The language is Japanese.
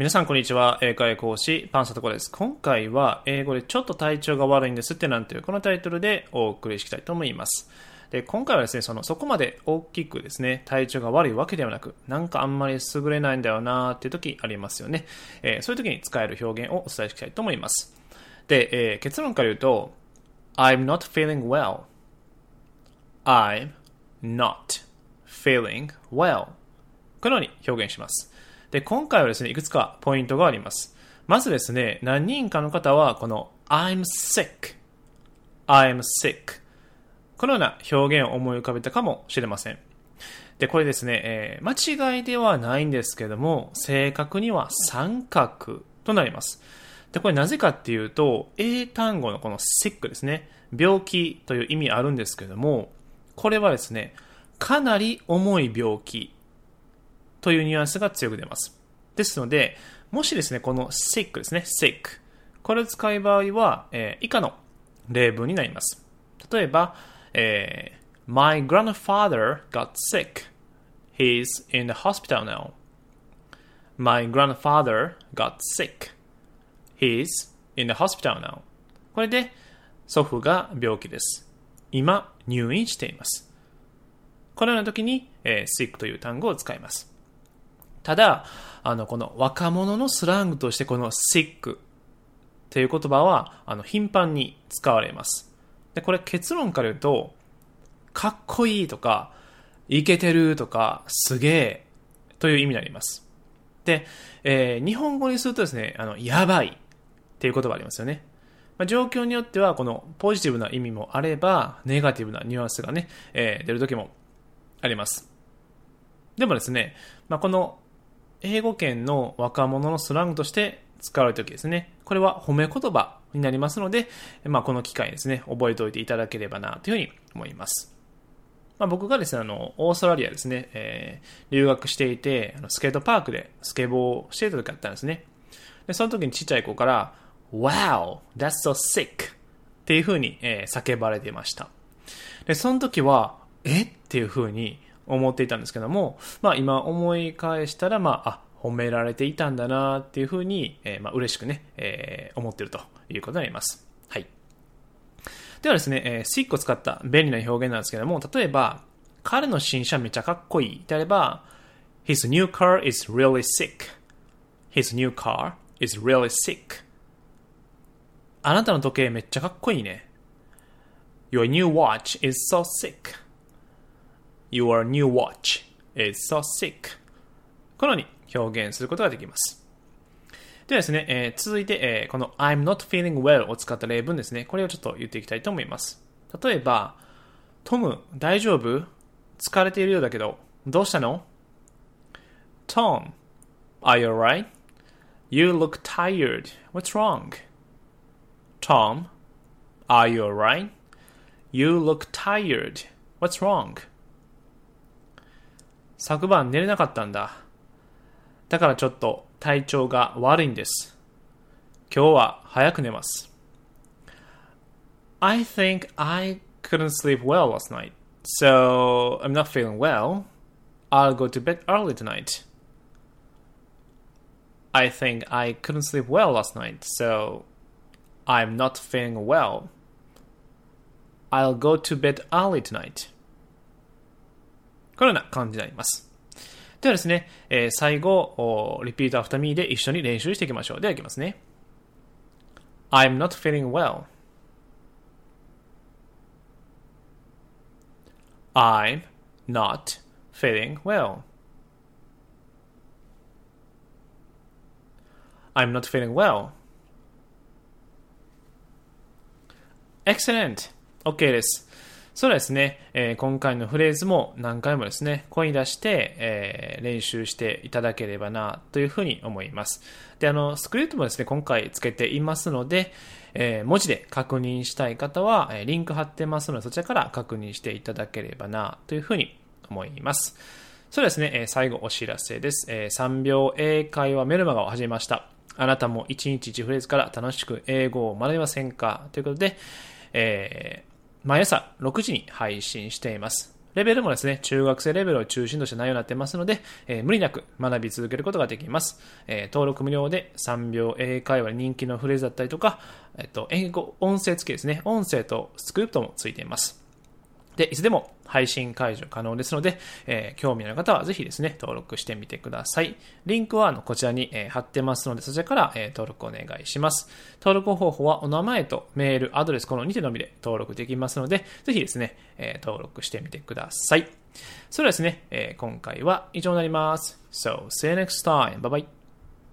皆さんこんにちは。英会講師、パンサトコです。今回は英語でちょっと体調が悪いんですってなんていうこのタイトルでお送りしたいと思います。で、今回はですね、その、そこまで大きくですね、体調が悪いわけではなく、なんかあんまり優れないんだよなーっていう時ありますよね。えー、そういう時に使える表現をお伝えしたいと思います。で、えー、結論から言うと、I'm not feeling well.I'm not feeling well. このように表現します。で、今回はですね、いくつかポイントがあります。まずですね、何人かの方は、この I'm sick, I'm sick このような表現を思い浮かべたかもしれません。で、これですね、えー、間違いではないんですけども、正確には三角となります。で、これなぜかっていうと、英単語のこの sick ですね、病気という意味あるんですけども、これはですね、かなり重い病気というニュアンスが強く出ます。ですので、もしですね、この sick ですね、sick。これを使う場合は、えー、以下の例文になります。例えば、えー、My grandfather got sick. He's in the hospital now. My grandfather got sick. He's in the hospital now. これで、祖父が病気です。今、入院しています。このような時に、えー、sick という単語を使います。ただ、あの、この若者のスラングとしてこの sick っていう言葉は、あの、頻繁に使われます。で、これ結論から言うと、かっこいいとか、いけてるとか、すげえという意味になります。で、えー、日本語にするとですね、あの、やばいっていう言葉ありますよね。まあ、状況によっては、このポジティブな意味もあれば、ネガティブなニュアンスがね、えー、出る時もあります。でもですね、まあ、この英語圏の若者のスラングとして使われるときですね。これは褒め言葉になりますので、まあ、この機会ですね、覚えておいていただければなというふうに思います。まあ、僕がですね、あの、オーストラリアですね、えー、留学していて、あのスケートパークでスケボーをしていた時あったんですね。で、その時にちっちゃい子から、Wow, that's so sick! っていうふうに、えー、叫ばれていました。で、その時は、え？っていうふうに思っていたんですけども、まあ今思い返したら、まあ、あ、褒められていたんだなっていうふうに、えー、まあ嬉しくね、えー、思ってるということになります。はい。ではですね、えー、スイックを使った便利な表現なんですけども、例えば、彼の新車めちゃかっこいいであれば、His new car is really sick.His new car is really sick. あなたの時計めっちゃかっこいいね。Your new watch is so sick. Your new watch is so sick. このように表現することができます。ではですね、えー、続いて、えー、この I'm not feeling well を使った例文ですね。これをちょっと言っていきたいと思います。例えば、トム、大丈夫疲れているようだけど、どうしたの ?Tom, are you alright? You look tired. What's wrong? Tom, are you alright? You look tired. What's wrong? 昨晩寝れなかったんだ。だからちょっと体調が悪いんです。今日は早く寝ます。I think I couldn't sleep well last night, so I'm not feeling well. I'll go to bed early tonight. I think I couldn't sleep well last night, so I'm not feeling well. I'll go to bed early tonight. このような感じになります。ではですね、えー、最後、 repeat after me で一緒に練習していきましょう。では、いきますね。I'm not feeling well. I'm not feeling well. I'm not feeling well. Excellent. OK です。そうですね、えー、今回のフレーズも何回もですね、声に出して、えー、練習していただければな、というふうに思います。で、あの、スクリプトもですね、今回つけていますので、えー、文字で確認したい方は、えリンク貼ってますので、そちらから確認していただければな、というふうに思います。そうですね、え最後お知らせです。え3秒英会話メルマガを始めました。あなたも1日1フレーズから楽しく英語を学びませんかということで、えー毎朝6時に配信しています。レベルもですね、中学生レベルを中心とした内容になってますので、えー、無理なく学び続けることができます。えー、登録無料で3秒英会話人気のフレーズだったりとか、えっと、英語、音声付きですね。音声とスクリプトもついています。で、いつでも配信解除可能ですので、えー、興味のある方はぜひですね、登録してみてください。リンクはあのこちらに、えー、貼ってますので、そちらから、えー、登録お願いします。登録方法はお名前とメール、アドレス、この2手のみで登録できますので、ぜひですね、え登録してみてください。それではですね、え今回は以上になります。So, see you next time. Bye bye.